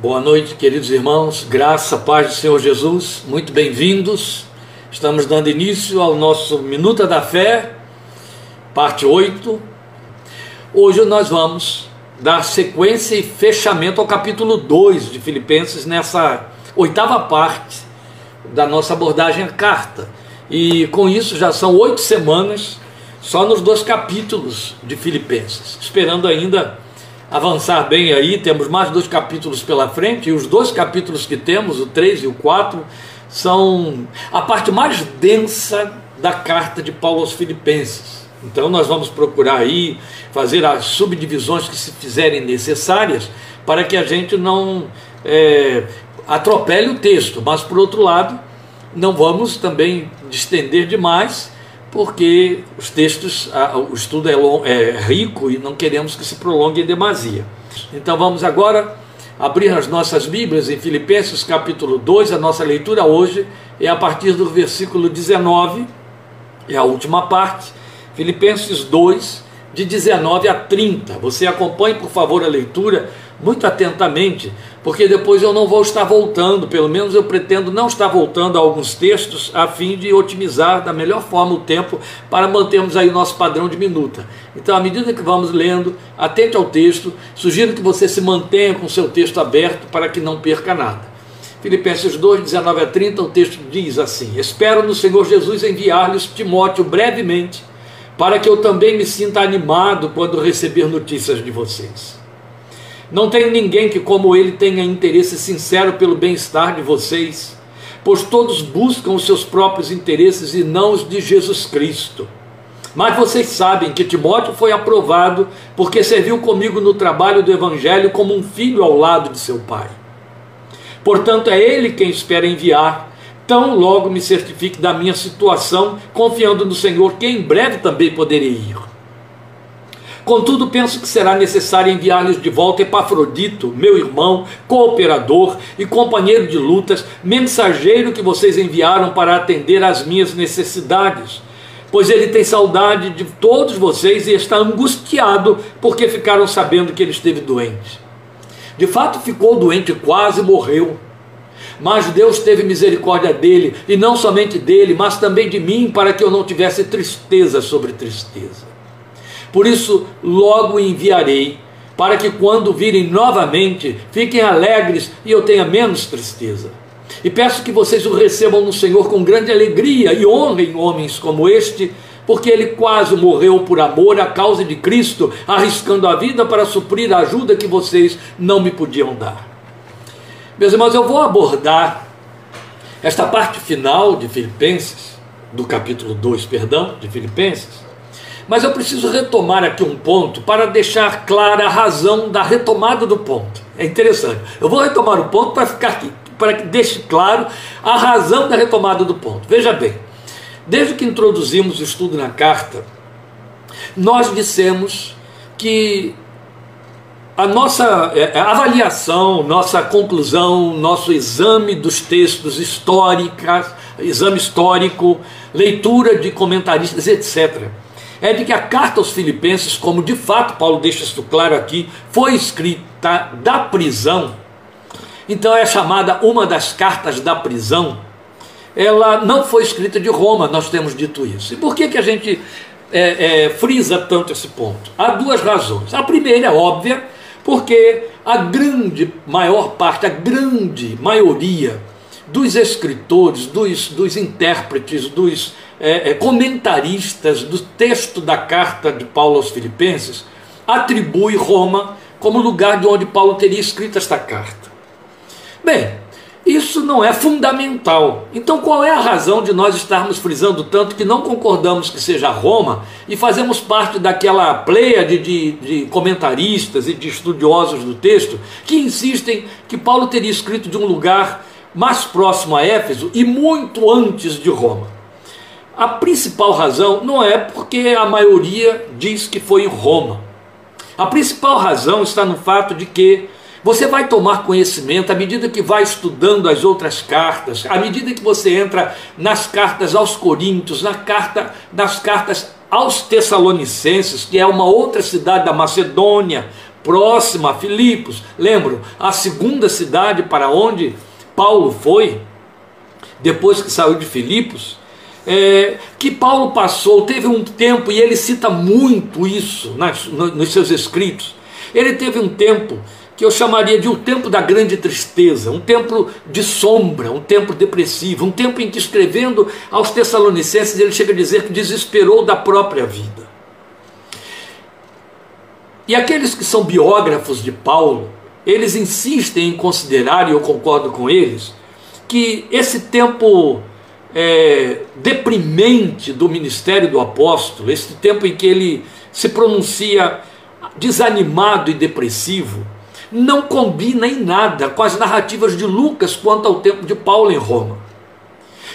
Boa noite, queridos irmãos, graça, paz do Senhor Jesus, muito bem-vindos. Estamos dando início ao nosso Minuta da Fé, parte 8. Hoje nós vamos dar sequência e fechamento ao capítulo 2 de Filipenses, nessa oitava parte da nossa abordagem à carta. E com isso já são oito semanas só nos dois capítulos de Filipenses, esperando ainda avançar bem aí, temos mais dois capítulos pela frente, e os dois capítulos que temos, o 3 e o 4, são a parte mais densa da carta de Paulo aos Filipenses. Então nós vamos procurar aí fazer as subdivisões que se fizerem necessárias para que a gente não é, atropele o texto, mas por outro lado, não vamos também distender demais porque os textos, o estudo é, long, é rico e não queremos que se prolongue em demasia. Então vamos agora abrir as nossas Bíblias em Filipenses capítulo 2, a nossa leitura hoje é a partir do versículo 19, é a última parte, Filipenses 2, de 19 a 30. Você acompanhe, por favor, a leitura muito atentamente, porque depois eu não vou estar voltando, pelo menos eu pretendo não estar voltando a alguns textos a fim de otimizar da melhor forma o tempo para mantermos aí nosso padrão de minuta. Então, à medida que vamos lendo, atente ao texto, sugiro que você se mantenha com o seu texto aberto para que não perca nada. Filipenses 2, 19 a 30, o texto diz assim: Espero no Senhor Jesus enviar-lhes Timóteo brevemente, para que eu também me sinta animado quando receber notícias de vocês. Não tem ninguém que, como ele, tenha interesse sincero pelo bem-estar de vocês, pois todos buscam os seus próprios interesses e não os de Jesus Cristo. Mas vocês sabem que Timóteo foi aprovado porque serviu comigo no trabalho do Evangelho como um filho ao lado de seu pai. Portanto, é ele quem espera enviar, tão logo me certifique da minha situação, confiando no Senhor que em breve também poderei ir. Contudo, penso que será necessário enviar-lhes de volta Epafrodito, meu irmão, cooperador e companheiro de lutas, mensageiro que vocês enviaram para atender às minhas necessidades. Pois ele tem saudade de todos vocês e está angustiado porque ficaram sabendo que ele esteve doente. De fato, ficou doente quase morreu. Mas Deus teve misericórdia dele, e não somente dele, mas também de mim, para que eu não tivesse tristeza sobre tristeza. Por isso, logo enviarei, para que quando virem novamente, fiquem alegres e eu tenha menos tristeza. E peço que vocês o recebam no Senhor com grande alegria e honrem homens como este, porque ele quase morreu por amor à causa de Cristo, arriscando a vida para suprir a ajuda que vocês não me podiam dar. Meus irmãos, eu vou abordar esta parte final de Filipenses, do capítulo 2, perdão, de Filipenses, mas eu preciso retomar aqui um ponto para deixar clara a razão da retomada do ponto. É interessante. Eu vou retomar o ponto para ficar aqui, para que deixe claro a razão da retomada do ponto. Veja bem, desde que introduzimos o estudo na carta, nós dissemos que a nossa é, a avaliação, nossa conclusão, nosso exame dos textos históricos, exame histórico, leitura de comentaristas, etc é de que a carta aos Filipenses, como de fato Paulo deixa isso claro aqui, foi escrita da prisão, então é chamada uma das cartas da prisão, ela não foi escrita de Roma, nós temos dito isso. E por que, que a gente é, é, frisa tanto esse ponto? Há duas razões. A primeira é óbvia, porque a grande maior parte, a grande maioria dos escritores, dos, dos intérpretes, dos é, é, comentaristas do texto da carta de Paulo aos Filipenses atribui Roma como lugar de onde Paulo teria escrito esta carta. Bem, isso não é fundamental. Então, qual é a razão de nós estarmos frisando tanto que não concordamos que seja Roma e fazemos parte daquela pleia de, de, de, comentaristas e de estudiosos do texto que insistem que Paulo teria escrito de um lugar mais próximo a Éfeso e muito antes de Roma? A principal razão não é porque a maioria diz que foi em Roma. A principal razão está no fato de que você vai tomar conhecimento à medida que vai estudando as outras cartas, à medida que você entra nas cartas aos Coríntios, na carta, nas cartas aos Tessalonicenses, que é uma outra cidade da Macedônia, próxima a Filipos. Lembro, a segunda cidade para onde Paulo foi, depois que saiu de Filipos, é, que Paulo passou, teve um tempo, e ele cita muito isso nas, nos seus escritos. Ele teve um tempo que eu chamaria de um tempo da grande tristeza, um tempo de sombra, um tempo depressivo, um tempo em que escrevendo aos Tessalonicenses ele chega a dizer que desesperou da própria vida. E aqueles que são biógrafos de Paulo, eles insistem em considerar, e eu concordo com eles, que esse tempo é, deprimente do ministério do apóstolo, esse tempo em que ele se pronuncia desanimado e depressivo, não combina em nada com as narrativas de Lucas quanto ao tempo de Paulo em Roma.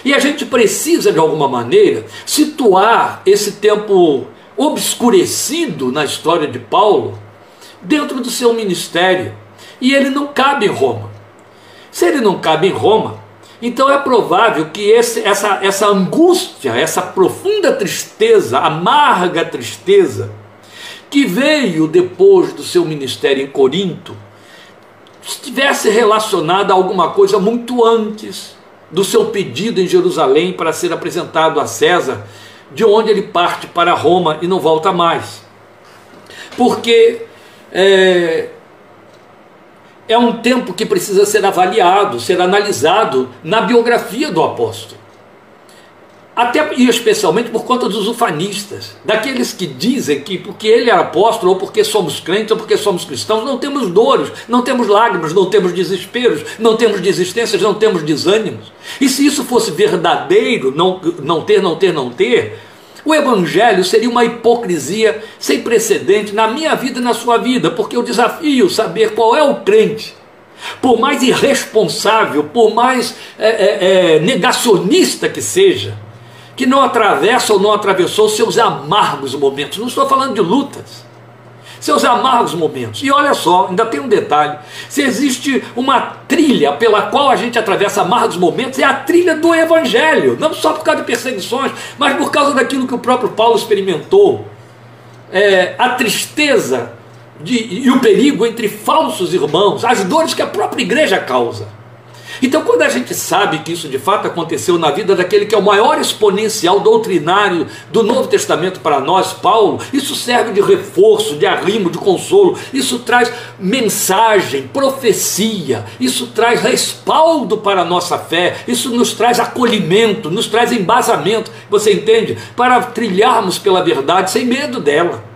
E a gente precisa, de alguma maneira, situar esse tempo obscurecido na história de Paulo dentro do seu ministério. E ele não cabe em Roma. Se ele não cabe em Roma, então é provável que esse, essa, essa angústia, essa profunda tristeza, amarga tristeza, que veio depois do seu ministério em Corinto, estivesse relacionada a alguma coisa muito antes do seu pedido em Jerusalém para ser apresentado a César, de onde ele parte para Roma e não volta mais. Porque é, é um tempo que precisa ser avaliado, ser analisado na biografia do apóstolo até e especialmente por conta dos ufanistas, daqueles que dizem que porque ele era apóstolo, ou porque somos crentes, ou porque somos cristãos, não temos dores, não temos lágrimas, não temos desesperos, não temos desistências, não temos desânimos. E se isso fosse verdadeiro, não, não ter, não ter, não ter, o evangelho seria uma hipocrisia sem precedente na minha vida e na sua vida, porque eu desafio saber qual é o crente. Por mais irresponsável, por mais é, é, é, negacionista que seja, que não atravessa ou não atravessou seus amargos momentos. Não estou falando de lutas. Seus amargos momentos. E olha só, ainda tem um detalhe: se existe uma trilha pela qual a gente atravessa amargos momentos, é a trilha do Evangelho. Não só por causa de perseguições, mas por causa daquilo que o próprio Paulo experimentou. É, a tristeza de, e o perigo entre falsos irmãos, as dores que a própria igreja causa. Então, quando a gente sabe que isso de fato aconteceu na vida daquele que é o maior exponencial doutrinário do Novo Testamento para nós, Paulo, isso serve de reforço, de arrimo, de consolo, isso traz mensagem, profecia, isso traz respaldo para a nossa fé, isso nos traz acolhimento, nos traz embasamento, você entende? Para trilharmos pela verdade sem medo dela.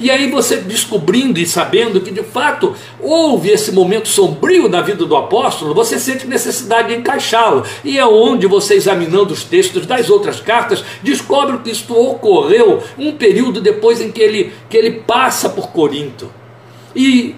E aí você descobrindo e sabendo que de fato houve esse momento sombrio na vida do apóstolo, você sente necessidade de encaixá-lo. E é onde você, examinando os textos das outras cartas, descobre que isto ocorreu um período depois em que ele, que ele passa por Corinto. E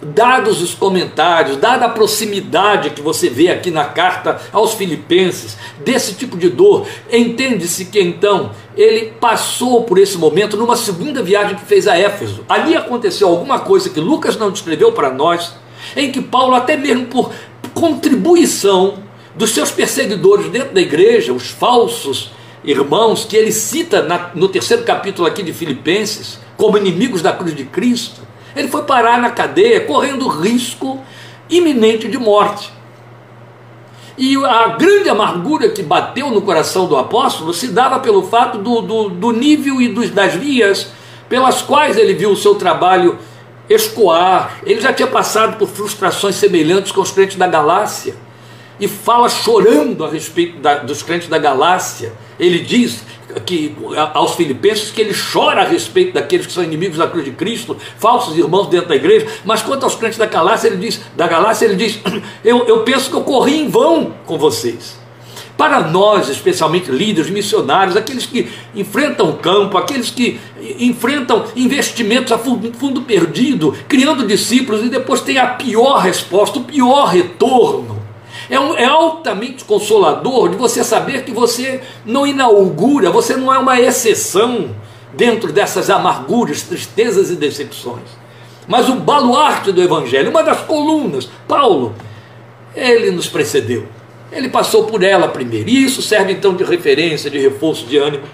dados os comentários, dada a proximidade que você vê aqui na carta aos Filipenses, desse tipo de dor, entende-se que então ele passou por esse momento numa segunda viagem que fez a Éfeso. Ali aconteceu alguma coisa que Lucas não descreveu para nós, em que Paulo, até mesmo por contribuição dos seus perseguidores dentro da igreja, os falsos irmãos, que ele cita na, no terceiro capítulo aqui de Filipenses, como inimigos da cruz de Cristo, ele foi parar na cadeia correndo risco iminente de morte. E a grande amargura que bateu no coração do apóstolo se dava pelo fato do, do, do nível e dos, das vias pelas quais ele viu o seu trabalho escoar. Ele já tinha passado por frustrações semelhantes com os crentes da Galácia. E fala chorando a respeito da, dos crentes da Galácia. Ele diz: que, aos filipenses que ele chora a respeito daqueles que são inimigos da cruz de Cristo, falsos irmãos dentro da igreja, mas quanto aos crentes da Galácia, ele diz, da Galácia, ele diz, eu, eu penso que eu corri em vão com vocês. Para nós, especialmente líderes, missionários, aqueles que enfrentam o campo, aqueles que enfrentam investimentos a fundo, fundo perdido, criando discípulos e depois tem a pior resposta, o pior retorno é, um, é altamente consolador de você saber que você não inaugura, você não é uma exceção dentro dessas amarguras, tristezas e decepções. Mas o baluarte do Evangelho, uma das colunas, Paulo, ele nos precedeu. Ele passou por ela primeiro. E isso serve então de referência, de reforço de ânimo.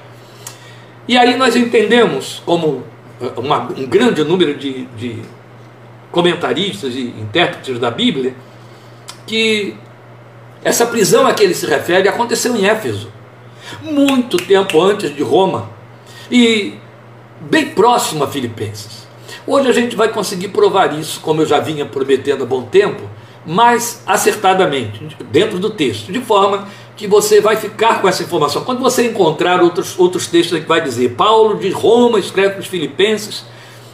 E aí nós entendemos, como uma, um grande número de, de comentaristas e intérpretes da Bíblia que essa prisão a que ele se refere aconteceu em Éfeso, muito tempo antes de Roma e bem próximo a Filipenses. Hoje a gente vai conseguir provar isso, como eu já vinha prometendo há bom tempo, mais acertadamente, dentro do texto, de forma que você vai ficar com essa informação. Quando você encontrar outros, outros textos que vai dizer Paulo de Roma escreve para os Filipenses,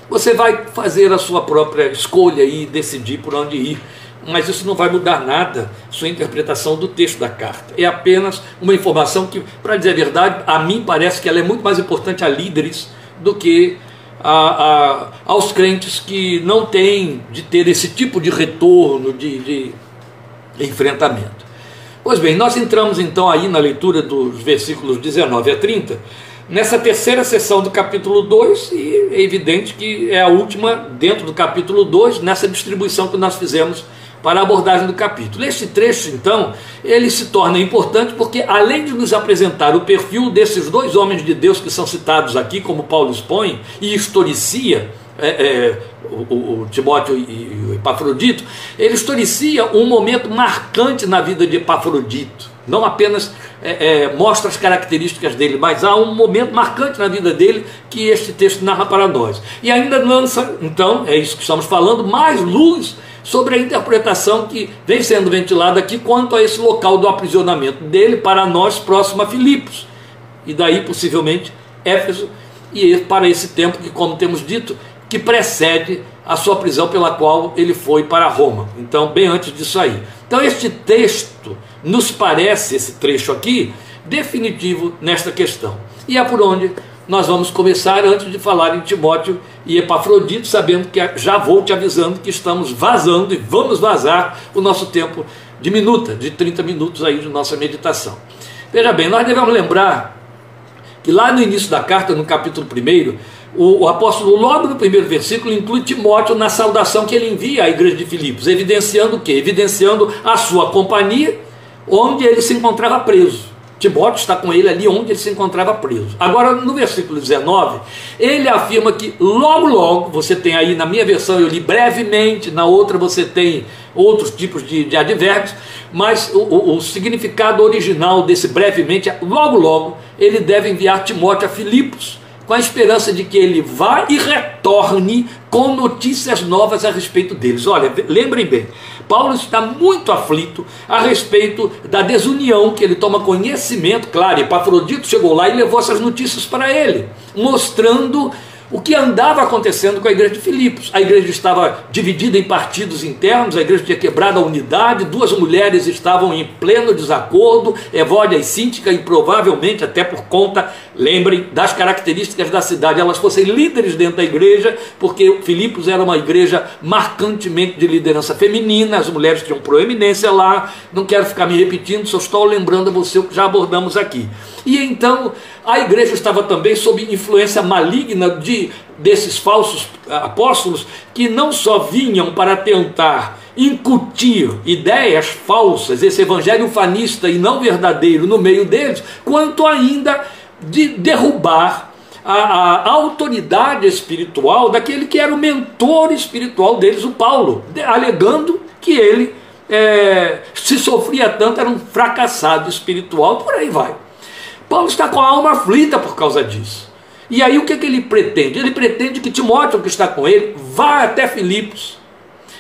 você vai fazer a sua própria escolha e decidir por onde ir. Mas isso não vai mudar nada, sua interpretação do texto da carta. É apenas uma informação que, para dizer a verdade, a mim parece que ela é muito mais importante a líderes do que a, a, aos crentes que não têm de ter esse tipo de retorno, de, de enfrentamento. Pois bem, nós entramos então aí na leitura dos versículos 19 a 30, nessa terceira sessão do capítulo 2, e é evidente que é a última dentro do capítulo 2, nessa distribuição que nós fizemos para a abordagem do capítulo. Este trecho, então, ele se torna importante porque, além de nos apresentar o perfil desses dois homens de Deus que são citados aqui, como Paulo expõe, e historicia é, é, o, o, Timóteo e, o Epafrodito, ele historicia um momento marcante na vida de Epafrodito. Não apenas é, é, mostra as características dele, mas há um momento marcante na vida dele que este texto narra para nós. E ainda lança, então, é isso que estamos falando, mais luz sobre a interpretação que vem sendo ventilada aqui quanto a esse local do aprisionamento dele para nós próximo a Filipos. E daí, possivelmente, Éfeso, e para esse tempo que, como temos dito, que precede a sua prisão pela qual ele foi para Roma. Então, bem antes disso aí. Então, este texto nos parece, esse trecho aqui, definitivo nesta questão. E é por onde nós vamos começar antes de falar em Timóteo e Epafrodito, sabendo que já vou te avisando que estamos vazando e vamos vazar o nosso tempo de minuta, de 30 minutos aí de nossa meditação. Veja bem, nós devemos lembrar que lá no início da carta, no capítulo 1, o, o, apóstolo, logo no primeiro versículo, inclui Timóteo na saudação que ele envia à igreja de Filipos, evidenciando o quê? Evidenciando a sua companhia, onde ele se encontrava preso. Timóteo está com ele ali onde ele se encontrava preso. Agora, no versículo 19, ele afirma que logo, logo, você tem aí na minha versão, eu li brevemente, na outra você tem outros tipos de, de advérbios, mas o, o, o significado original desse brevemente é logo, logo, ele deve enviar Timóteo a Filipos com a esperança de que ele vá e retorne com notícias novas a respeito deles. Olha, lembrem bem, Paulo está muito aflito a respeito da desunião que ele toma conhecimento, claro, Epafrodito chegou lá e levou essas notícias para ele, mostrando o que andava acontecendo com a igreja de Filipos. A igreja estava dividida em partidos internos, a igreja tinha quebrado a unidade, duas mulheres estavam em pleno desacordo, Evódia e Síntica, e provavelmente até por conta, lembrem, das características da cidade, elas fossem líderes dentro da igreja, porque Filipos era uma igreja marcantemente de liderança feminina, as mulheres tinham proeminência lá, não quero ficar me repetindo, só estou lembrando a você o que já abordamos aqui. E então a igreja estava também sob influência maligna de desses falsos apóstolos que não só vinham para tentar incutir ideias falsas, esse evangelho fanista e não verdadeiro no meio deles, quanto ainda de derrubar a, a, autoridade espiritual daquele que era o mentor espiritual deles, o Paulo, alegando que ele é, se sofria tanto, era um fracassado espiritual, por aí vai. Paulo está com a alma aflita por causa disso. E aí o que, que ele pretende? Ele pretende que Timóteo, que está com ele, vá até Filipos,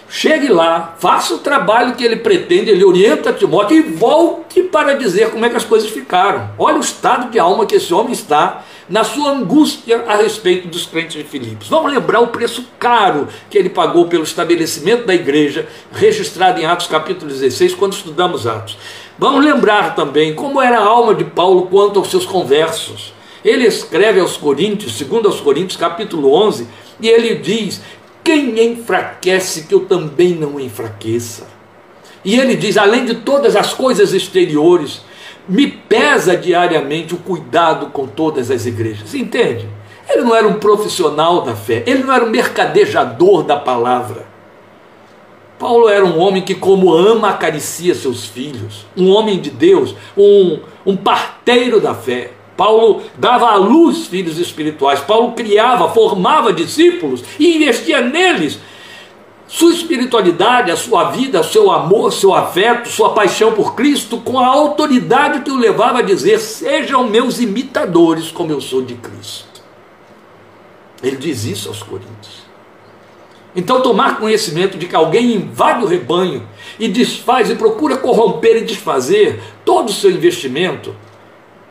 chegue lá, faça o trabalho que ele pretende, ele orienta Timóteo e volte para dizer como é que as coisas ficaram. Olha o estado de alma que esse homem está na sua angústia a respeito dos crentes de Filipos. Vamos lembrar o preço caro que ele pagou pelo estabelecimento da igreja, registrado em Atos capítulo 16, quando estudamos Atos. Vamos lembrar também como era a alma de Paulo quanto aos seus conversos. Ele escreve aos Coríntios, segundo aos Coríntios, capítulo 11, e ele diz: "Quem enfraquece que eu também não enfraqueça". E ele diz: "Além de todas as coisas exteriores, me pesa diariamente o cuidado com todas as igrejas". Entende? Ele não era um profissional da fé, ele não era um mercadejador da palavra. Paulo era um homem que, como ama, acaricia seus filhos, um homem de Deus, um, um parteiro da fé. Paulo dava à luz filhos espirituais, Paulo criava, formava discípulos e investia neles, sua espiritualidade, a sua vida, seu amor, seu afeto, sua paixão por Cristo, com a autoridade que o levava a dizer: Sejam meus imitadores, como eu sou de Cristo. Ele diz isso aos Coríntios. Então, tomar conhecimento de que alguém invade o rebanho e desfaz e procura corromper e desfazer todo o seu investimento,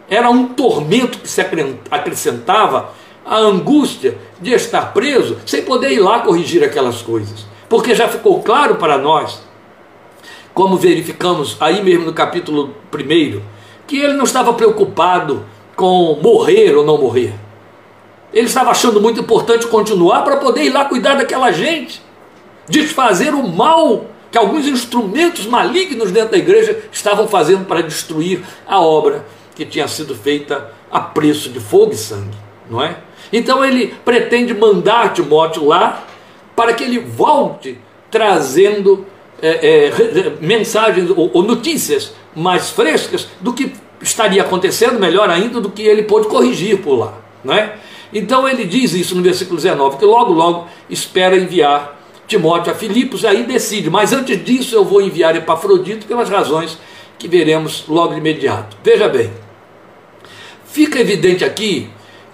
era um tormento que se acrescentava à angústia de estar preso sem poder ir lá corrigir aquelas coisas porque já ficou claro para nós, como verificamos aí mesmo no capítulo 1, que ele não estava preocupado com morrer ou não morrer. Ele estava achando muito importante continuar para poder ir lá cuidar daquela gente, desfazer o mal que alguns instrumentos malignos dentro da igreja estavam fazendo para destruir a obra que tinha sido feita a preço de fogo e sangue, não é? Então ele pretende mandar Timóteo lá para que ele volte trazendo é, é, mensagens ou, ou notícias mais frescas do que estaria acontecendo, melhor ainda, do que ele pôde corrigir por lá. Não é? Então ele diz isso no versículo 19, que logo, logo espera enviar Timóteo a Filipos, aí decide, mas antes disso eu vou enviar Epafrodito pelas razões que veremos logo de imediato. Veja bem, fica evidente aqui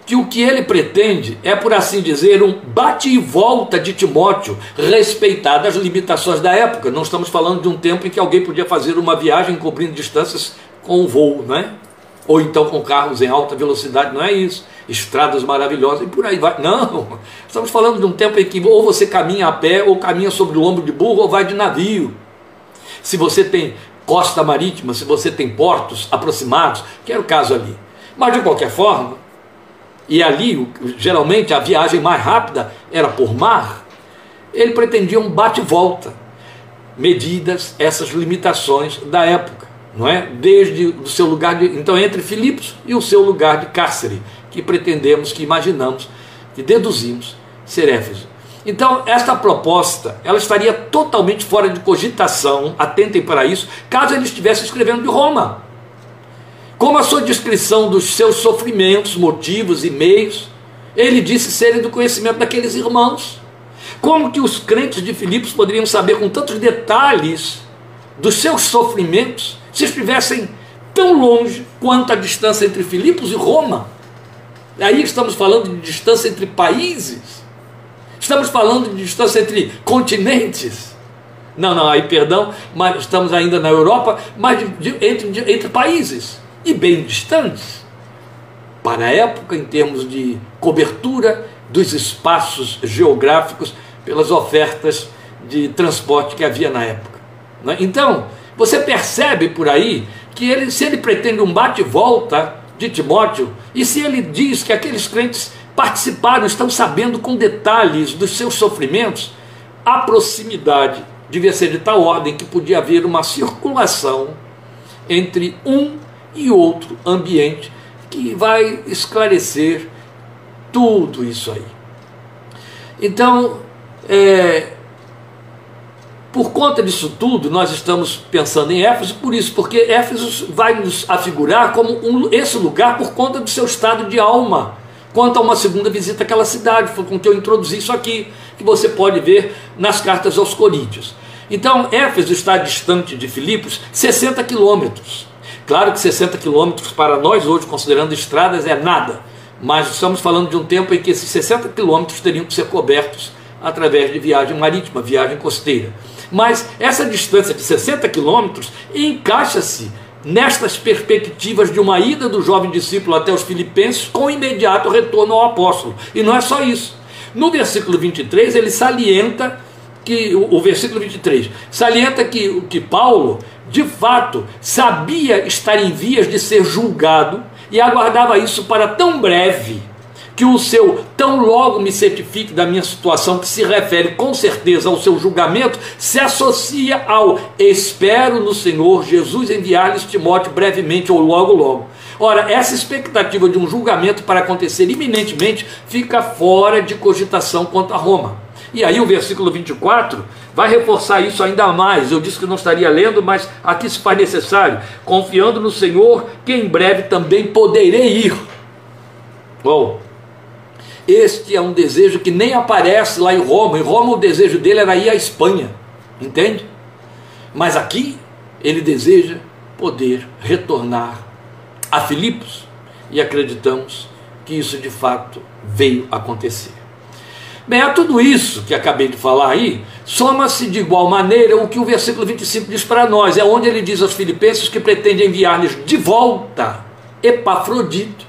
que o que ele pretende é, por assim dizer, um bate e volta de Timóteo, respeitadas as limitações da época. Não estamos falando de um tempo em que alguém podia fazer uma viagem cobrindo distâncias com o voo, não é? Ou então com carros em alta velocidade, não é isso. Estradas maravilhosas e por aí vai. Não, estamos falando de um tempo em que ou você caminha a pé, ou caminha sobre o ombro de burro, ou vai de navio. Se você tem costa marítima, se você tem portos aproximados, que era o caso ali. Mas de qualquer forma, e ali geralmente a viagem mais rápida era por mar, ele pretendia um bate-volta, medidas essas limitações da época, não é? Desde o seu lugar de, então entre Filipos e o seu lugar de cárcere, que pretendemos, que imaginamos, que deduzimos ser Éfeso. Então, esta proposta, ela estaria totalmente fora de cogitação, atentem para isso, caso ele estivesse escrevendo de Roma como a sua descrição dos seus sofrimentos, motivos e meios, ele disse serem do conhecimento daqueles irmãos. Como que os crentes de Filipos poderiam saber com tantos detalhes dos seus sofrimentos se estivessem tão longe quanto a distância entre Filipos e Roma? Aí estamos falando de distância entre países, estamos falando de distância entre continentes. Não, não, aí perdão, mas estamos ainda na Europa, mas de, de, entre, de, entre países e bem distantes para a época em termos de cobertura dos espaços geográficos pelas ofertas de transporte que havia na época. É? Então, você percebe por aí que ele, se ele pretende um bate-volta de Timóteo, e se ele diz que aqueles crentes participaram, estão sabendo com detalhes dos seus sofrimentos, a proximidade devia ser de tal ordem que podia haver uma circulação entre um e outro ambiente que vai esclarecer tudo isso aí. Então, é, por conta disso tudo, nós estamos pensando em Éfeso, por isso, porque Éfeso vai nos afigurar como um, esse lugar por conta do seu estado de alma. Quanto a uma segunda visita àquela cidade, foi com que eu introduzi isso aqui, que você pode ver nas cartas aos Coríntios. Então, Éfeso está distante de Filipos 60 quilômetros. Claro que 60 quilômetros para nós hoje, considerando estradas, é nada, mas estamos falando de um tempo em que esses 60 quilômetros teriam que ser cobertos através de viagem marítima, viagem costeira. Mas essa distância de 60 quilômetros encaixa-se nestas perspectivas de uma ida do jovem discípulo até os filipenses com imediato retorno ao apóstolo. E não é só isso. No versículo 23, ele salienta que o, o versículo 23 salienta que, que Paulo de fato, sabia estar em vias de ser julgado e aguardava isso para tão breve que o seu tão logo me certifique da minha situação, que se refere com certeza ao seu julgamento, se associa ao espero no Senhor Jesus enviar-lhes Timóteo brevemente ou logo logo. Ora, essa expectativa de um julgamento para acontecer iminentemente fica fora de cogitação quanto a Roma. E aí o versículo 24 vai reforçar isso ainda mais. Eu disse que não estaria lendo, mas aqui se faz necessário. Confiando no Senhor, que em breve também poderei ir. Bom, Este é um desejo que nem aparece lá em Roma. Em Roma o desejo dele era ir à Espanha, entende? Mas aqui ele deseja poder retornar a Filipos e acreditamos que isso de fato veio acontecer. Bem, a tudo isso que acabei de falar aí, soma-se de igual maneira o que o versículo 25 diz para nós, é onde ele diz aos filipenses que pretende enviar-lhes de volta Epafrodito,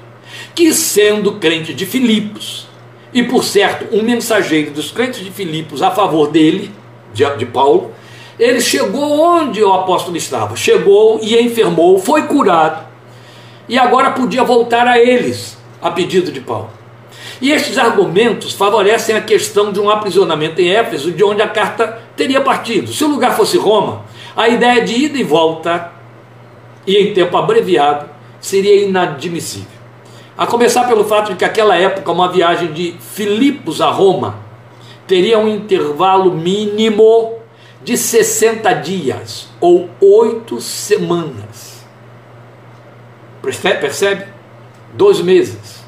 que sendo crente de Filipos, e por certo um mensageiro dos crentes de Filipos a favor dele, de, de Paulo, ele chegou onde o apóstolo estava, chegou e enfermou, foi curado, e agora podia voltar a eles, a pedido de Paulo. E estes argumentos favorecem a questão de um aprisionamento em Éfeso, de onde a carta teria partido. Se o lugar fosse Roma, a ideia de ida e volta, e em tempo abreviado, seria inadmissível. A começar pelo fato de que aquela época uma viagem de Filipos a Roma teria um intervalo mínimo de 60 dias ou oito semanas. Percebe? Dois meses.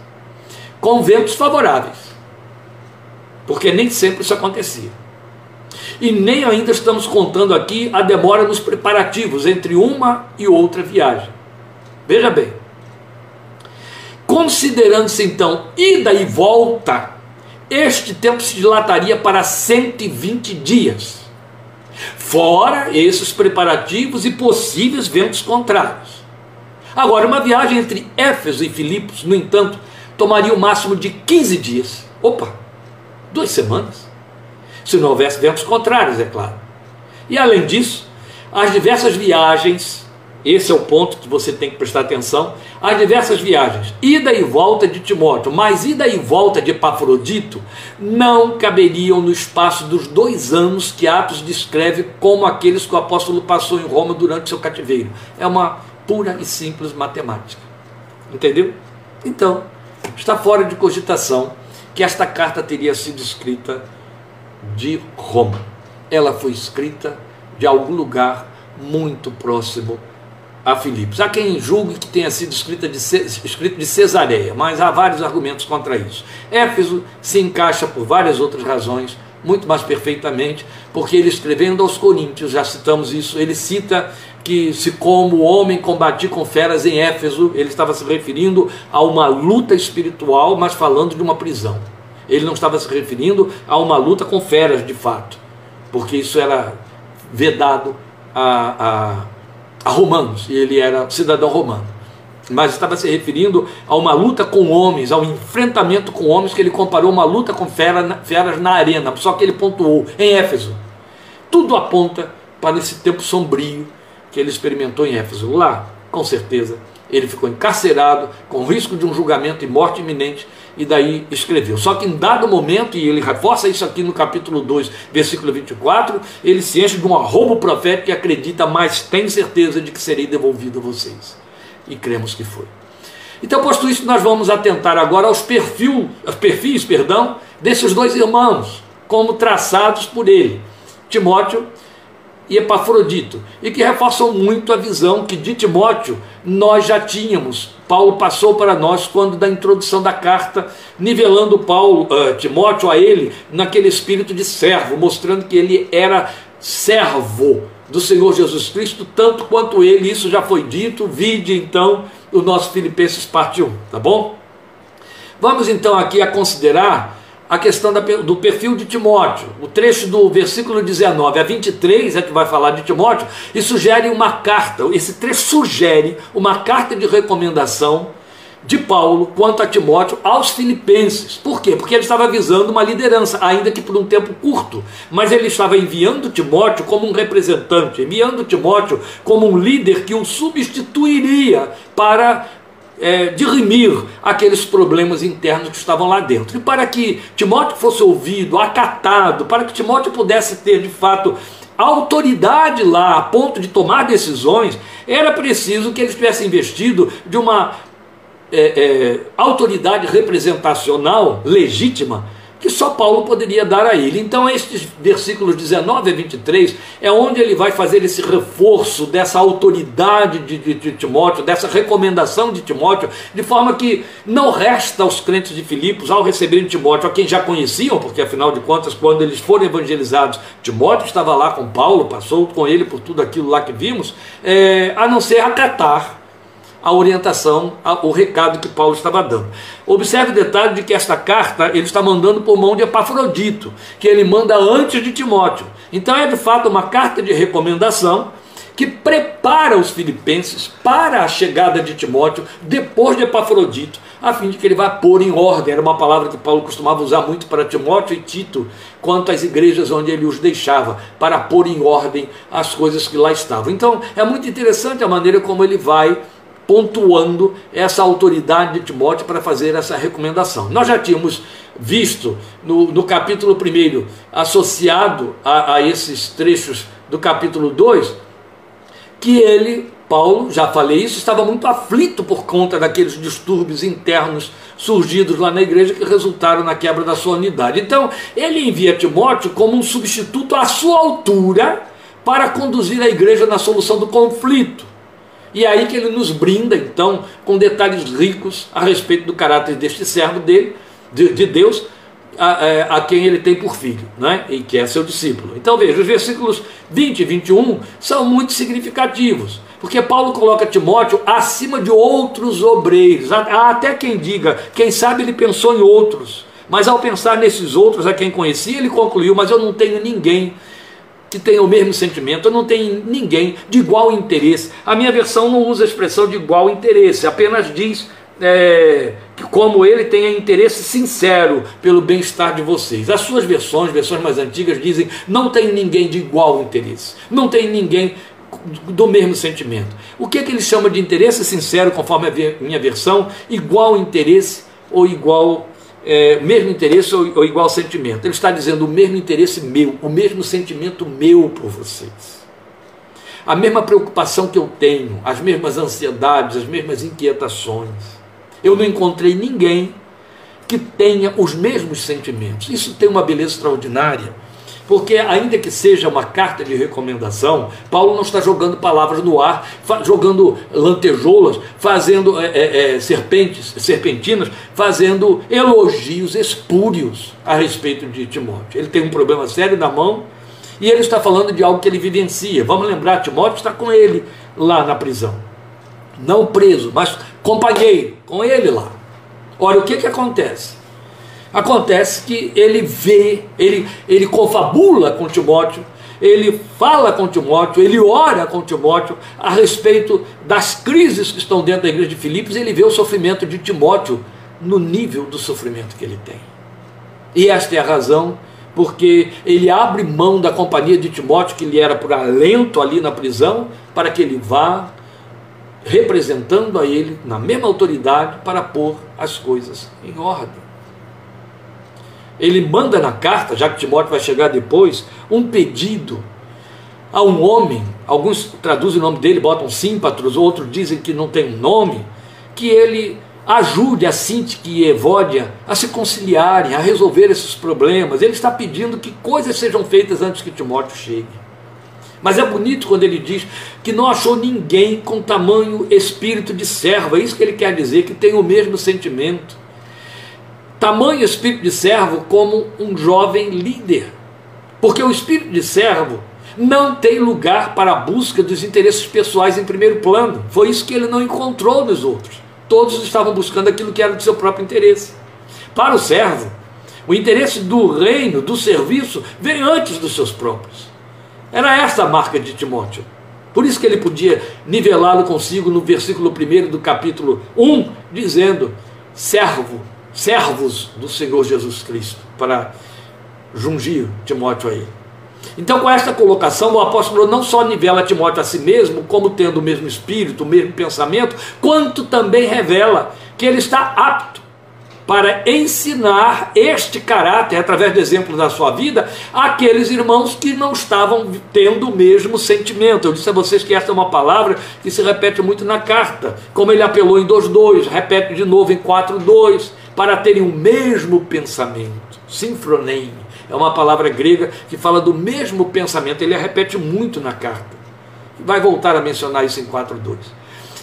Com ventos favoráveis. Porque nem sempre isso acontecia. E nem ainda estamos contando aqui a demora nos preparativos entre uma e outra viagem. Veja bem. Considerando-se então ida e volta, este tempo se dilataria para 120 dias fora esses preparativos e possíveis ventos contrários. Agora, uma viagem entre Éfeso e Filipos, no entanto, tomaria o máximo de 15 dias. Opa, duas semanas. Se não houvesse ventos contrários, é claro. E além disso, as diversas viagens esse é o ponto que você tem que prestar atenção. As diversas viagens, ida e volta de Timóteo, mas ida e volta de Epafrodito, não caberiam no espaço dos dois anos que Atos descreve como aqueles que o apóstolo passou em Roma durante seu cativeiro. É uma pura e simples matemática. Entendeu? Então, está fora de cogitação que esta carta teria sido escrita de Roma. Ela foi escrita de algum lugar muito próximo a Filipos. Há quem julgue que tenha sido escrita de, escrito de Cesareia, mas há vários argumentos contra isso. Éfeso se encaixa por várias outras razões, muito mais perfeitamente, porque ele escrevendo aos Coríntios, já citamos isso, ele cita que se como o homem combati com feras em Éfeso, ele estava se referindo a uma luta espiritual, mas falando de uma prisão. Ele não estava se referindo a uma luta com feras de fato, porque isso era vedado a, a a romanos, e ele era cidadão romano. Mas estava se referindo a uma luta com homens, ao enfrentamento com homens, que ele comparou uma luta com feras na arena, só que ele pontuou em Éfeso. Tudo aponta para esse tempo sombrio que ele experimentou em Éfeso. Lá, com certeza, ele ficou encarcerado, com risco de um julgamento e morte iminente, e daí escreveu. Só que em dado momento, e ele reforça isso aqui no capítulo 2, versículo 24, ele se enche de um arrobo profético e acredita, mas tem certeza de que serei devolvido a vocês. E cremos que foi. Então, posto isso, nós vamos atentar agora aos, perfil, aos perfis perdão, desses dois irmãos, como traçados por ele. Timóteo e Epafrodito, e que reforçam muito a visão que de Timóteo nós já tínhamos. Paulo passou para nós quando da introdução da carta, nivelando Paulo, uh, Timóteo a ele naquele espírito de servo, mostrando que ele era servo do Senhor Jesus Cristo, tanto quanto ele, isso já foi dito, vide então o nosso Filipenses parte 1, tá bom? Vamos então aqui a considerar a questão da, do perfil de Timóteo. O trecho do versículo 19 a 23 é que vai falar de Timóteo e sugere uma carta. Esse trecho sugere uma carta de recomendação de Paulo quanto a Timóteo aos filipenses. Por quê? Porque ele estava avisando uma liderança, ainda que por um tempo curto, mas ele estava enviando Timóteo como um representante, enviando Timóteo como um líder que o substituiria para é, dirimir aqueles problemas internos que estavam lá dentro. E para que Timóteo fosse ouvido, acatado, para que Timóteo pudesse ter de fato autoridade lá a ponto de tomar decisões, era preciso que ele tivesse investido de uma é, é, autoridade representacional legítima que só Paulo poderia dar a ele. Então, estes versículos 19 a 23 é onde ele vai fazer esse reforço dessa autoridade de, de, de, Timóteo, dessa recomendação de Timóteo, de forma que não resta aos crentes de Filipos, ao receberem Timóteo, a quem já conheciam, porque afinal de contas, quando eles foram evangelizados, Timóteo estava lá com Paulo, passou com ele por tudo aquilo lá que vimos, é, a não ser acatar a orientação, o recado que Paulo estava dando. Observe o detalhe de que esta carta ele está mandando por mão de Epafrodito, que ele manda antes de Timóteo. Então é de fato uma carta de recomendação que prepara os filipenses para a chegada de Timóteo depois de Epafrodito, a fim de que ele vá pôr em ordem. Era uma palavra que Paulo costumava usar muito para Timóteo e Tito, quanto às igrejas onde ele os deixava, para pôr em ordem as coisas que lá estavam. Então é muito interessante a maneira como ele vai pontuando essa autoridade de Timóteo para fazer essa recomendação. Nós já tínhamos visto no, no capítulo 1, associado a, a esses trechos do capítulo 2, que ele, Paulo, já falei isso, estava muito aflito por conta daqueles distúrbios internos surgidos lá na igreja que resultaram na quebra da sua unidade. Então, ele envia Timóteo como um substituto à sua altura para conduzir a igreja na solução do conflito. E é aí que ele nos brinda, então, com detalhes ricos a respeito do caráter deste servo dele, de, de Deus, a, é, a, quem ele tem por filho, né? e que é seu discípulo. Então veja, os versículos 20 e 21 são muito significativos, porque Paulo coloca Timóteo acima de outros obreiros. Há até quem diga, quem sabe ele pensou em outros, mas ao pensar nesses outros a quem conhecia, ele concluiu: Mas eu não tenho ninguém que tenha o mesmo sentimento, não tenho ninguém de igual interesse. A minha versão não usa a expressão de igual interesse, apenas diz é, que como ele tenha interesse sincero pelo bem-estar de vocês. As suas versões, versões mais antigas, dizem não tem ninguém de igual interesse, não tem ninguém do mesmo sentimento. O que, é que ele chama de interesse sincero, conforme a minha versão? Igual interesse ou igual é, mesmo interesse ou, ou igual sentimento. Ele está dizendo o mesmo interesse meu, o mesmo sentimento meu por vocês. A mesma preocupação que eu tenho, as mesmas ansiedades, as mesmas inquietações. Eu não encontrei ninguém que tenha os mesmos sentimentos. Isso tem uma beleza extraordinária porque, ainda que seja uma carta de recomendação, Paulo não está jogando palavras no ar, jogando lantejoulas, fazendo é, é, é, serpentes, serpentinas, fazendo elogios espúrios a respeito de Timóteo. Ele tem um problema sério na mão e ele está falando de algo que ele vivencia. Vamos lembrar, Timóteo está com ele lá na prisão. Não preso, mas companheiro, com ele lá. Olha, o que, que acontece? Acontece que ele vê, ele, ele confabula com Timóteo, ele fala com Timóteo, ele ora com Timóteo a respeito das crises que estão dentro da igreja de Filipos, ele vê o sofrimento de Timóteo no nível do sofrimento que ele tem. E esta é a razão porque ele abre mão da companhia de Timóteo, que lhe era por alento ali na prisão, para que ele vá representando a ele na mesma autoridade para pôr as coisas em ordem ele manda na carta, já que Timóteo vai chegar depois, um pedido a um homem, alguns traduzem o nome dele, botam símpatros, outros dizem que não tem nome, que ele ajude a Sintique e Evódia a se conciliarem, a resolver esses problemas. Ele está pedindo que coisas sejam feitas antes que Timóteo chegue. Mas é bonito quando ele diz que não achou ninguém com tamanho espírito de servo, é isso que ele quer dizer, que tem o mesmo sentimento tamanho espírito de servo como um jovem líder. Porque o espírito de servo não tem lugar para a busca dos interesses pessoais em primeiro plano. Foi isso que ele não encontrou nos outros. Todos estavam buscando aquilo que era do seu próprio interesse. Para o servo, o interesse do reino, do serviço, vem antes dos seus próprios. Era essa a marca de Timóteo. Por isso que ele podia nivelá-lo consigo no versículo 1 do capítulo 1, dizendo: servo servos do Senhor Jesus Cristo, para jungir Timóteo aí. Então, com esta colocação, o apóstolo não só nivela Timóteo a si mesmo, como tendo o mesmo espírito, o mesmo pensamento, quanto também revela que ele está apto para ensinar este caráter, através do exemplo da sua vida, àqueles irmãos que não estavam tendo o mesmo sentimento. Eu disse a vocês que esta é uma palavra que se repete muito na carta, como ele apelou em 2.2, repete de novo em 4.2 para terem o mesmo pensamento. Sinfroneme é uma palavra grega que fala do mesmo pensamento. Ele a repete muito na carta. Vai voltar a mencionar isso em 4.2.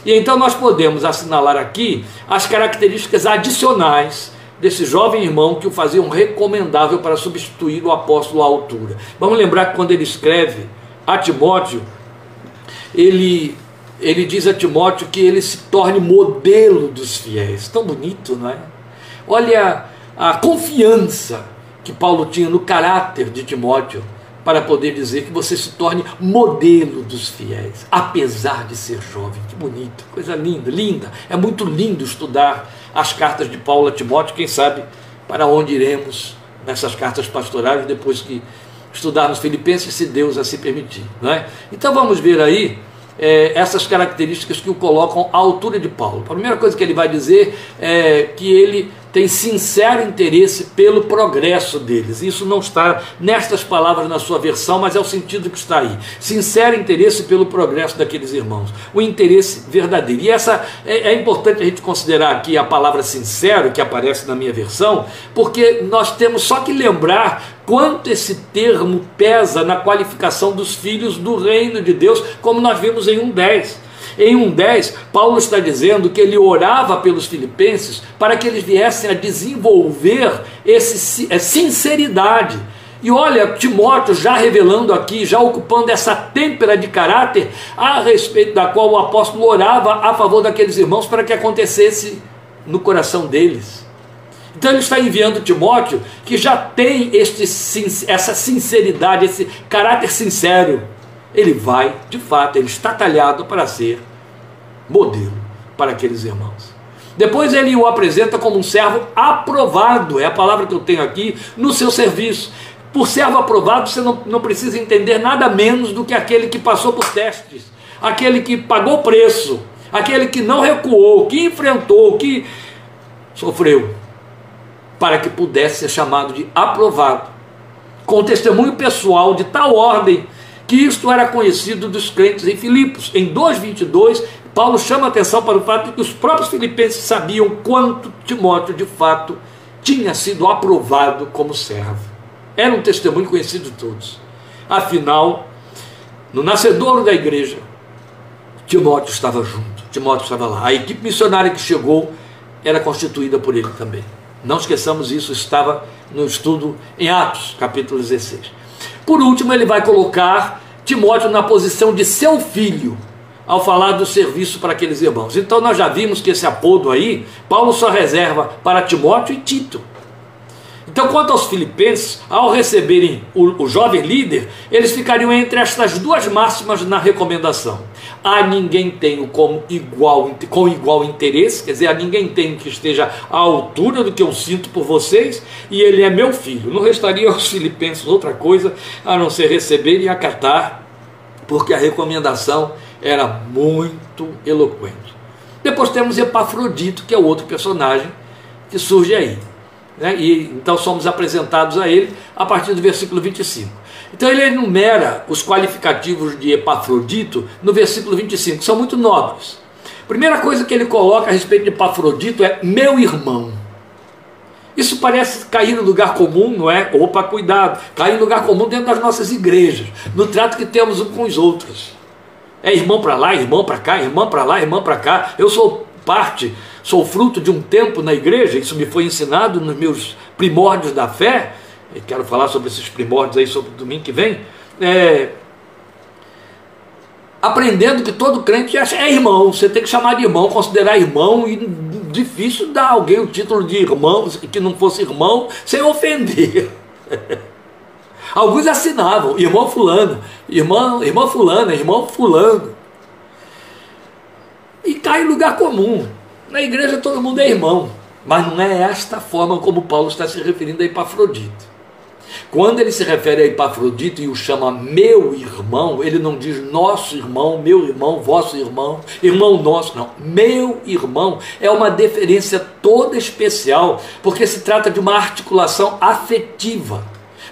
E então nós podemos assinalar aqui as características adicionais desse jovem irmão que o faziam recomendável para substituir o apóstolo à altura. Vamos lembrar que quando ele escreve a Timóteo, ele, ele diz a Timóteo que ele se torne modelo dos fiéis. Tão bonito, não é? Olha a confiança que Paulo tinha no caráter de Timóteo para poder dizer que você se torne modelo dos fiéis, apesar de ser jovem. Que bonito, coisa linda, linda. É muito lindo estudar as cartas de Paulo a Timóteo, quem sabe para onde iremos nessas cartas pastorais depois que estudarmos Filipenses, se Deus assim permitir. Não é? Então vamos ver aí é, essas características que o colocam à altura de Paulo. A primeira coisa que ele vai dizer é que ele tem sincero interesse pelo progresso deles. Isso não está nestas palavras na sua versão, mas é o sentido que está aí. Sincero interesse pelo progresso daqueles irmãos. O interesse verdadeiro. E essa é, é importante a gente considerar aqui a palavra sincero que aparece na minha versão, porque nós temos só que lembrar quanto esse termo pesa na qualificação dos filhos do reino de Deus, como nós vimos em 1:10. Em 1,10, Paulo está dizendo que ele orava pelos filipenses para que eles viessem a desenvolver esse, essa sinceridade. E olha, Timóteo já revelando aqui, já ocupando essa têmpera de caráter a respeito da qual o apóstolo orava a favor daqueles irmãos para que acontecesse no coração deles. Então ele está enviando Timóteo que já tem este, essa sinceridade, esse caráter sincero ele vai, de fato, ele está talhado para ser modelo para aqueles irmãos. Depois ele o apresenta como um servo aprovado, é a palavra que eu tenho aqui, no seu serviço. Por servo aprovado, você não, não precisa entender nada menos do que aquele que passou por testes, aquele que pagou preço, aquele que não recuou, que enfrentou, que sofreu, para que pudesse ser chamado de aprovado, com testemunho pessoal de tal ordem que isto era conhecido dos crentes em Filipos. Em 2,22, Paulo chama atenção para o fato de que os próprios filipenses sabiam quanto Timóteo de fato tinha sido aprovado como servo. Era um testemunho conhecido de todos. Afinal, no nascedouro da igreja, Timóteo estava junto, Timóteo estava lá. A equipe missionária que chegou era constituída por ele também. Não esqueçamos isso, estava no estudo em Atos, capítulo 16. Por último, ele vai colocar Timóteo na posição de seu filho, ao falar do serviço para aqueles irmãos. Então nós já vimos que esse apodo aí, Paulo só reserva para Timóteo e Tito. Então, quanto aos filipenses, ao receberem o, o jovem líder, eles ficariam entre estas duas máximas na recomendação. A ninguém tenho como igual, com igual interesse, quer dizer, a ninguém tenho que esteja à altura do que eu sinto por vocês, e ele é meu filho. Não restaria aos filipenses outra coisa a não ser receber e acatar, porque a recomendação era muito eloquente. Depois temos Epafrodito, que é outro personagem que surge aí. Né? E então somos apresentados a ele a partir do versículo 25. Então ele enumera os qualificativos de Epafrodito no versículo 25, que são muito nobres. Primeira coisa que ele coloca a respeito de Epafrodito é meu irmão. Isso parece cair no lugar comum, não é? Opa, cuidado, cair no lugar comum dentro das nossas igrejas, no trato que temos uns com os outros. É irmão para lá, irmão para cá, irmã para lá, irmã para cá. Eu sou parte sou fruto de um tempo na igreja, isso me foi ensinado nos meus primórdios da fé, quero falar sobre esses primórdios aí sobre domingo que vem, é, aprendendo que todo crente é irmão, você tem que chamar de irmão, considerar irmão, e difícil dar alguém o título de irmão, que não fosse irmão, sem ofender. Alguns assinavam, irmão fulano, irmão, irmã fulana, irmão fulano. E cai em lugar comum. Na igreja todo mundo é irmão, mas não é esta forma como Paulo está se referindo a Epafrodito. Quando ele se refere a Epafrodito e o chama meu irmão, ele não diz nosso irmão, meu irmão, vosso irmão, irmão nosso, não. Meu irmão é uma deferência toda especial, porque se trata de uma articulação afetiva,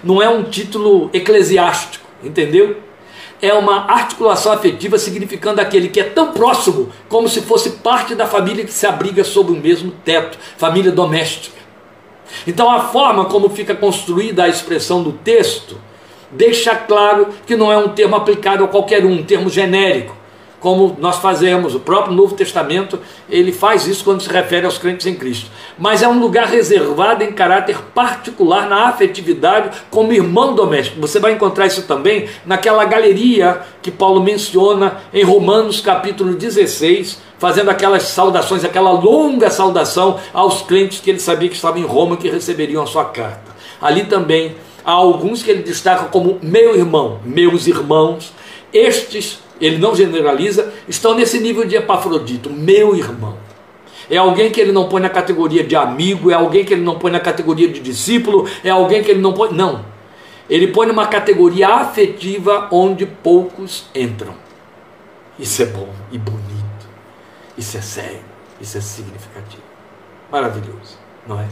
não é um título eclesiástico, entendeu? é uma articulação afetiva significando aquele que é tão próximo como se fosse parte da família que se abriga sob o mesmo teto, família doméstica. Então a forma como fica construída a expressão do texto deixa claro que não é um termo aplicado a qualquer um, um termo genérico como nós fazemos. O próprio Novo Testamento, ele faz isso quando se refere aos crentes em Cristo. Mas é um lugar reservado em caráter particular na afetividade como irmão doméstico. Você vai encontrar isso também naquela galeria que Paulo menciona em Romanos capítulo 16, fazendo aquelas saudações, aquela longa saudação aos crentes que ele sabia que estavam em Roma que receberiam a sua carta. Ali também há alguns que ele destaca como meu irmão, meus irmãos. Estes ele não generaliza, estão nesse nível de Epafrodito, meu irmão. É alguém que ele não põe na categoria de amigo, é alguém que ele não põe na categoria de discípulo, é alguém que ele não põe. Não. Ele põe numa categoria afetiva onde poucos entram. Isso é bom e bonito. Isso é sério. Isso é significativo. Maravilhoso, não é?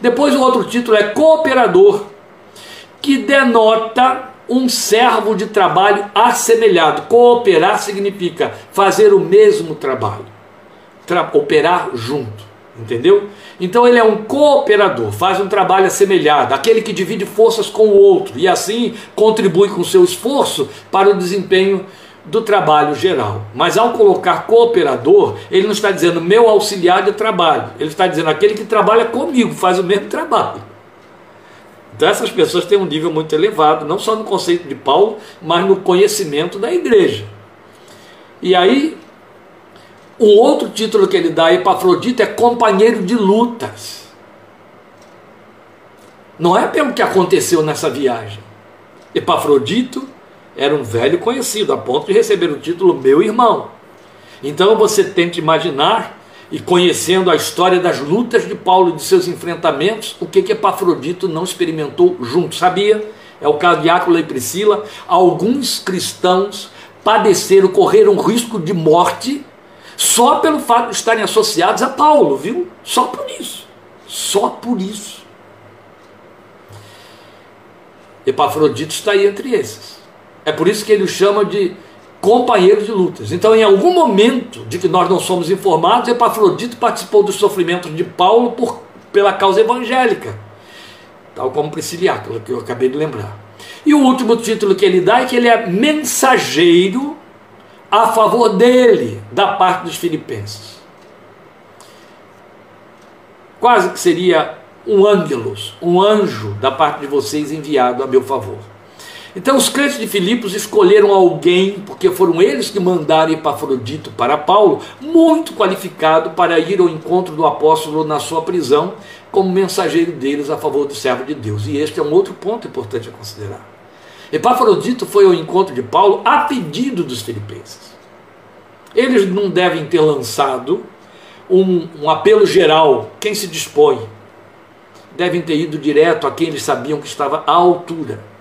Depois o outro título é cooperador, que denota um servo de trabalho assemelhado. Cooperar significa fazer o mesmo trabalho, tra operar junto, entendeu? Então ele é um cooperador, faz um trabalho assemelhado, aquele que divide forças com o outro e assim contribui com seu esforço para o desempenho do trabalho geral. Mas ao colocar cooperador, ele não está dizendo meu auxiliar de trabalho, ele está dizendo aquele que trabalha comigo, faz o mesmo trabalho. Então essas pessoas têm um nível muito elevado, não só no conceito de Paulo, mas no conhecimento da igreja. E aí, um outro título que ele dá a Epafrodito é companheiro de lutas. Não é pelo que aconteceu nessa viagem. Epafrodito era um velho conhecido, a ponto de receber o título meu irmão. Então você tenta imaginar e conhecendo a história das lutas de Paulo e de seus enfrentamentos, o que que Epafrodito não experimentou junto? Sabia? É o caso de Áquila e Priscila. Alguns cristãos padeceram, correram risco de morte só pelo fato de estarem associados a Paulo, viu? Só por isso. Só por isso. Epafrodito está aí entre esses. É por isso que ele o chama de companheiros de lutas. Então, em algum momento de que nós não somos informados, Epafrodito participou dos sofrimentos de Paulo por, pela causa evangélica, tal como Prisciliato, que eu acabei de lembrar. E o último título que ele dá é que ele é mensageiro a favor dele, da parte dos filipenses. Quase que seria um ângelos, um anjo da parte de vocês enviado a meu favor. Então os crentes de Filipos escolheram alguém, porque foram eles que mandaram Epafrodito para Paulo, muito qualificado para ir ao encontro do apóstolo na sua prisão, como mensageiro deles a favor do servo de Deus. E este é um outro ponto importante a considerar. Epafrodito foi ao encontro de Paulo a pedido dos filipenses. Eles não devem ter lançado um, um apelo geral, quem se dispõe. Devem ter ido direto a quem eles sabiam que estava à altura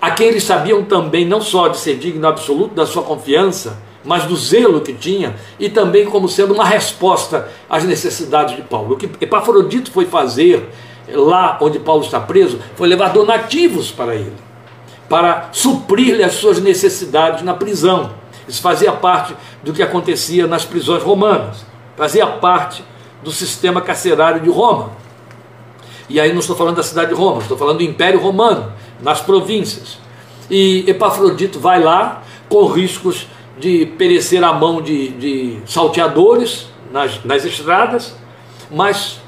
Aqueles sabiam também não só de ser digno absoluto da sua confiança, mas do zelo que tinha e também como sendo uma resposta às necessidades de Paulo. O que Epafrodito foi fazer lá onde Paulo está preso foi levar donativos para ele, para suprir-lhe as suas necessidades na prisão. Isso fazia parte do que acontecia nas prisões romanas, fazia parte do sistema carcerário de Roma. E aí não estou falando da cidade de Roma, estou falando do Império Romano, nas províncias. E Epafrodito vai lá com riscos de perecer à mão de, de salteadores nas, nas estradas, mas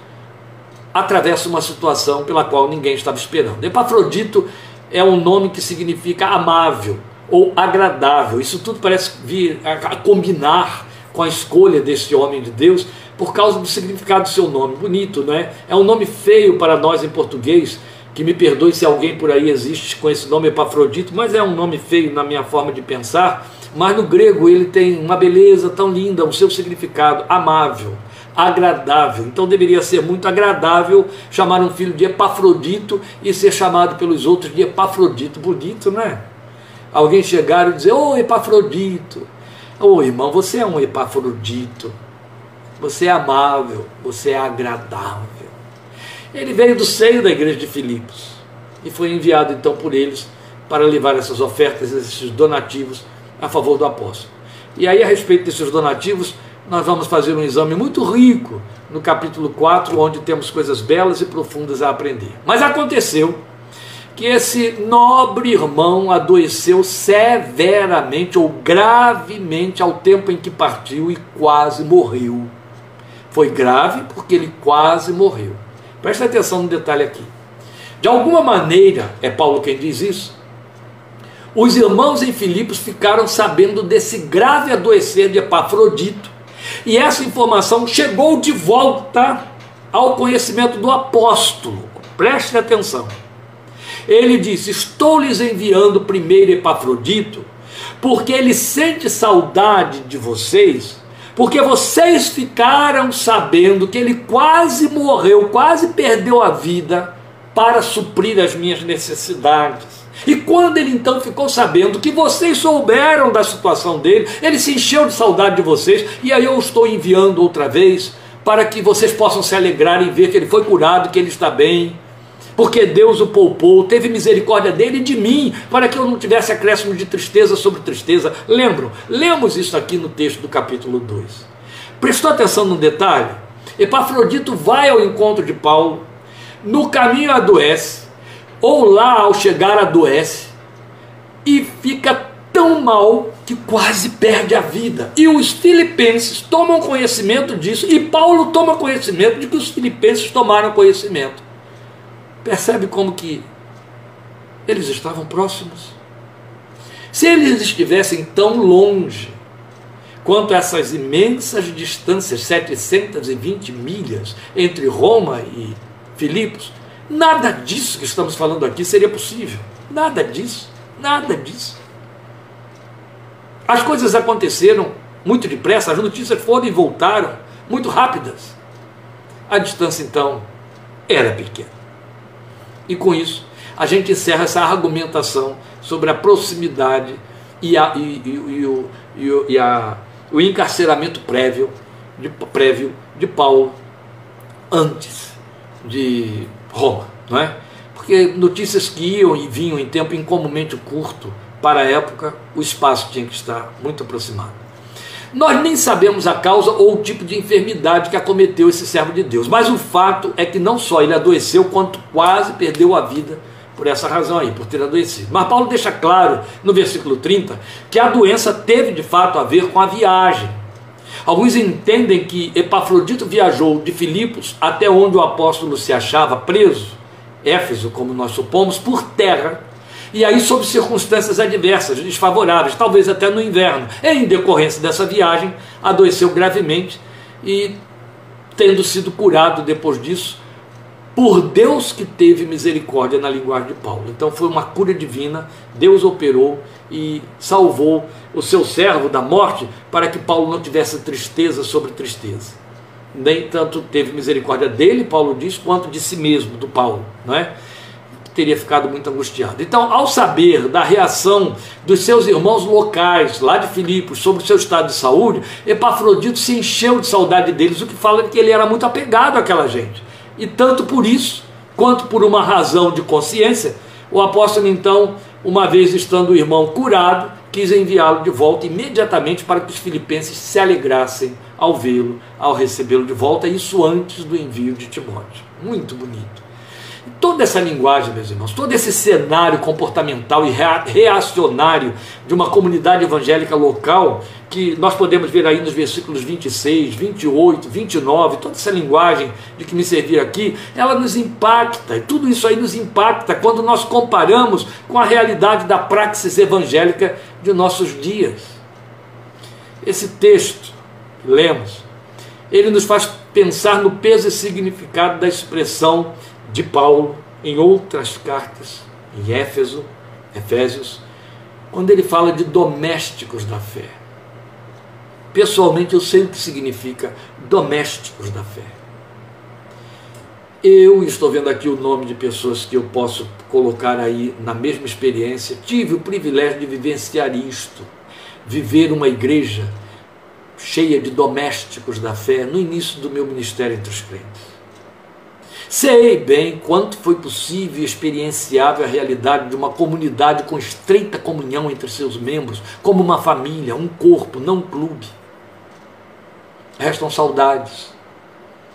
atravessa uma situação pela qual ninguém estava esperando. Epafrodito é um nome que significa amável ou agradável. Isso tudo parece vir a, combinar com a escolha desse homem de Deus por causa do significado do seu nome. Bonito, não é? É um nome feio para nós em português, que me perdoe se alguém por aí existe com esse nome Epafrodito, mas é um nome feio na minha forma de pensar. Mas no grego ele tem uma beleza tão linda, o seu significado amável, agradável. Então deveria ser muito agradável chamar um filho de Epafrodito e ser chamado pelos outros de Epafrodito. Bonito, não é? Alguém chegar e dizer: Ô oh, Epafrodito, ô oh, irmão, você é um Epafrodito, você é amável, você é agradável. Ele veio do seio da igreja de Filipos e foi enviado então por eles para levar essas ofertas, esses donativos a favor do apóstolo. E aí, a respeito desses donativos, nós vamos fazer um exame muito rico no capítulo 4, onde temos coisas belas e profundas a aprender. Mas aconteceu que esse nobre irmão adoeceu severamente ou gravemente ao tempo em que partiu e quase morreu. Foi grave porque ele quase morreu. Preste atenção no detalhe aqui. De alguma maneira, é Paulo quem diz isso, os irmãos em Filipos ficaram sabendo desse grave adoecer de Epafrodito, e essa informação chegou de volta ao conhecimento do apóstolo. Preste atenção. Ele disse: Estou lhes enviando primeiro Epafrodito, porque ele sente saudade de vocês, porque vocês ficaram sabendo que ele quase morreu, quase perdeu a vida para suprir as minhas necessidades. E quando ele então ficou sabendo que vocês souberam da situação dele, ele se encheu de saudade de vocês, e aí eu estou enviando outra vez para que vocês possam se alegrar em ver que ele foi curado, que ele está bem, porque Deus o poupou, teve misericórdia dele e de mim, para que eu não tivesse acréscimo de tristeza sobre tristeza. Lembram? Lemos isso aqui no texto do capítulo 2. Prestou atenção no detalhe? Epafrodito vai ao encontro de Paulo, no caminho adoece, ou lá ao chegar adoece e fica tão mal que quase perde a vida. E os filipenses tomam conhecimento disso, e Paulo toma conhecimento de que os filipenses tomaram conhecimento. Percebe como que eles estavam próximos? Se eles estivessem tão longe quanto essas imensas distâncias, 720 milhas entre Roma e Filipos, Nada disso que estamos falando aqui seria possível. Nada disso. Nada disso. As coisas aconteceram muito depressa, as notícias foram e voltaram muito rápidas. A distância, então, era pequena. E com isso, a gente encerra essa argumentação sobre a proximidade e, a, e, e, e, o, e, a, o encarceramento prévio de, prévio de Paulo antes de Roma, não é? Porque notícias que iam e vinham em tempo incomumente curto para a época, o espaço tinha que estar muito aproximado. Nós nem sabemos a causa ou o tipo de enfermidade que acometeu esse servo de Deus, mas o fato é que não só ele adoeceu, quanto quase perdeu a vida por essa razão aí, por ter adoecido. Mas Paulo deixa claro no versículo 30 que a doença teve de fato a ver com a viagem. Alguns entendem que Epafrodito viajou de Filipos até onde o apóstolo se achava preso, Éfeso, como nós supomos, por terra, e aí sob circunstâncias adversas, desfavoráveis, talvez até no inverno. Em decorrência dessa viagem, adoeceu gravemente e, tendo sido curado depois disso, por Deus que teve misericórdia na linguagem de Paulo. Então foi uma cura divina, Deus operou e salvou o seu servo da morte para que Paulo não tivesse tristeza sobre tristeza. Nem tanto teve misericórdia dele, Paulo diz, quanto de si mesmo, do Paulo, não é? Teria ficado muito angustiado. Então, ao saber da reação dos seus irmãos locais, lá de Filipos, sobre o seu estado de saúde, Epafrodito se encheu de saudade deles, o que fala que ele era muito apegado àquela gente. E tanto por isso, quanto por uma razão de consciência, o apóstolo então, uma vez estando o irmão curado, quis enviá-lo de volta imediatamente para que os filipenses se alegrassem ao vê-lo, ao recebê-lo de volta, isso antes do envio de Timóteo. Muito bonito. Toda essa linguagem, meus irmãos, todo esse cenário comportamental e reacionário de uma comunidade evangélica local, que nós podemos ver aí nos versículos 26, 28, 29, toda essa linguagem de que me servir aqui, ela nos impacta, e tudo isso aí nos impacta quando nós comparamos com a realidade da praxis evangélica de nossos dias. Esse texto lemos, ele nos faz pensar no peso e significado da expressão de Paulo em outras cartas, em Éfeso, Efésios, quando ele fala de domésticos da fé. Pessoalmente eu sei o que significa domésticos da fé. Eu estou vendo aqui o nome de pessoas que eu posso colocar aí na mesma experiência. Tive o privilégio de vivenciar isto, viver uma igreja cheia de domésticos da fé no início do meu ministério entre os crentes. Sei bem quanto foi possível e experienciável a realidade de uma comunidade com estreita comunhão entre seus membros, como uma família, um corpo, não um clube. Restam saudades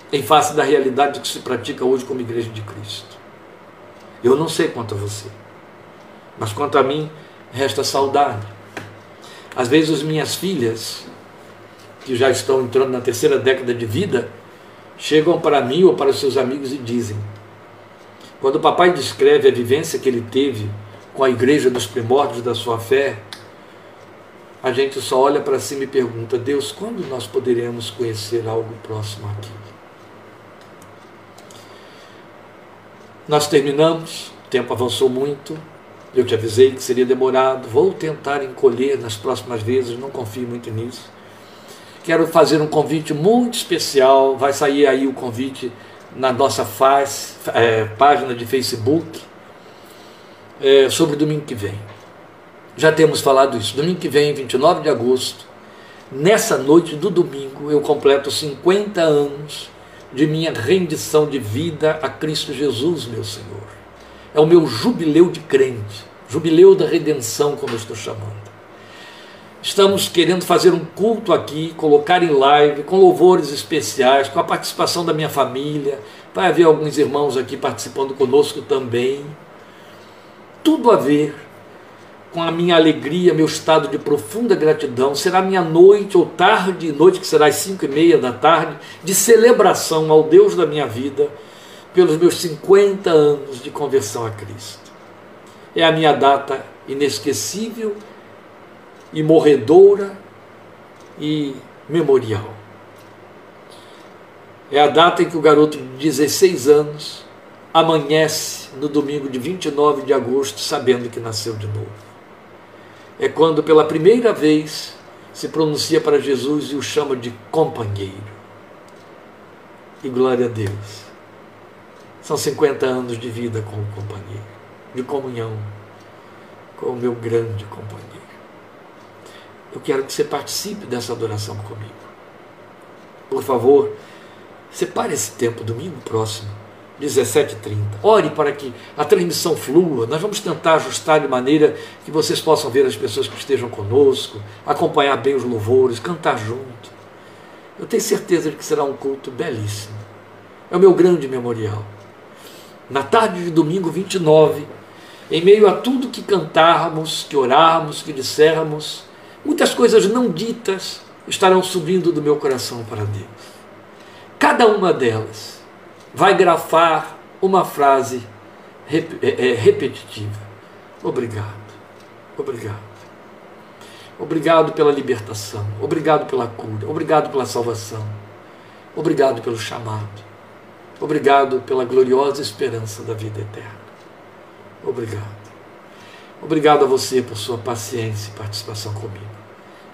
em face da realidade que se pratica hoje como Igreja de Cristo. Eu não sei quanto a você, mas quanto a mim, resta saudade. Às vezes, minhas filhas, que já estão entrando na terceira década de vida, chegam para mim ou para seus amigos e dizem: quando o papai descreve a vivência que ele teve com a igreja nos primórdios da sua fé, a gente só olha para cima e pergunta: Deus, quando nós poderemos conhecer algo próximo aqui? Nós terminamos, o tempo avançou muito, eu te avisei que seria demorado, vou tentar encolher nas próximas vezes, não confio muito nisso. Quero fazer um convite muito especial. Vai sair aí o convite na nossa faz, é, página de Facebook é, sobre domingo que vem. Já temos falado isso. Domingo que vem, 29 de agosto, nessa noite do domingo, eu completo 50 anos de minha rendição de vida a Cristo Jesus, meu Senhor. É o meu jubileu de crente, jubileu da redenção, como eu estou chamando. Estamos querendo fazer um culto aqui, colocar em live, com louvores especiais, com a participação da minha família. Vai haver alguns irmãos aqui participando conosco também. Tudo a ver com a minha alegria, meu estado de profunda gratidão. Será minha noite ou tarde, noite que será às cinco e meia da tarde, de celebração ao Deus da minha vida pelos meus 50 anos de conversão a Cristo. É a minha data inesquecível e morredoura e memorial. É a data em que o garoto de 16 anos amanhece no domingo de 29 de agosto sabendo que nasceu de novo. É quando pela primeira vez se pronuncia para Jesus e o chama de companheiro. E glória a Deus. São 50 anos de vida com o companheiro, de comunhão com o meu grande companheiro. Eu quero que você participe dessa adoração comigo. Por favor, separe esse tempo, domingo próximo, 17h30. Ore para que a transmissão flua. Nós vamos tentar ajustar de maneira que vocês possam ver as pessoas que estejam conosco, acompanhar bem os louvores, cantar junto. Eu tenho certeza de que será um culto belíssimo. É o meu grande memorial. Na tarde de domingo 29, em meio a tudo que cantarmos, que orarmos, que dissermos, Muitas coisas não ditas estarão subindo do meu coração para Deus. Cada uma delas vai grafar uma frase é, é, repetitiva. Obrigado, obrigado. Obrigado pela libertação, obrigado pela cura, obrigado pela salvação, obrigado pelo chamado, obrigado pela gloriosa esperança da vida eterna. Obrigado. Obrigado a você por sua paciência e participação comigo.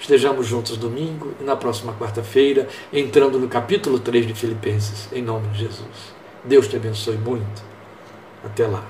Estejamos juntos domingo e na próxima quarta-feira, entrando no capítulo 3 de Filipenses, em nome de Jesus. Deus te abençoe muito. Até lá.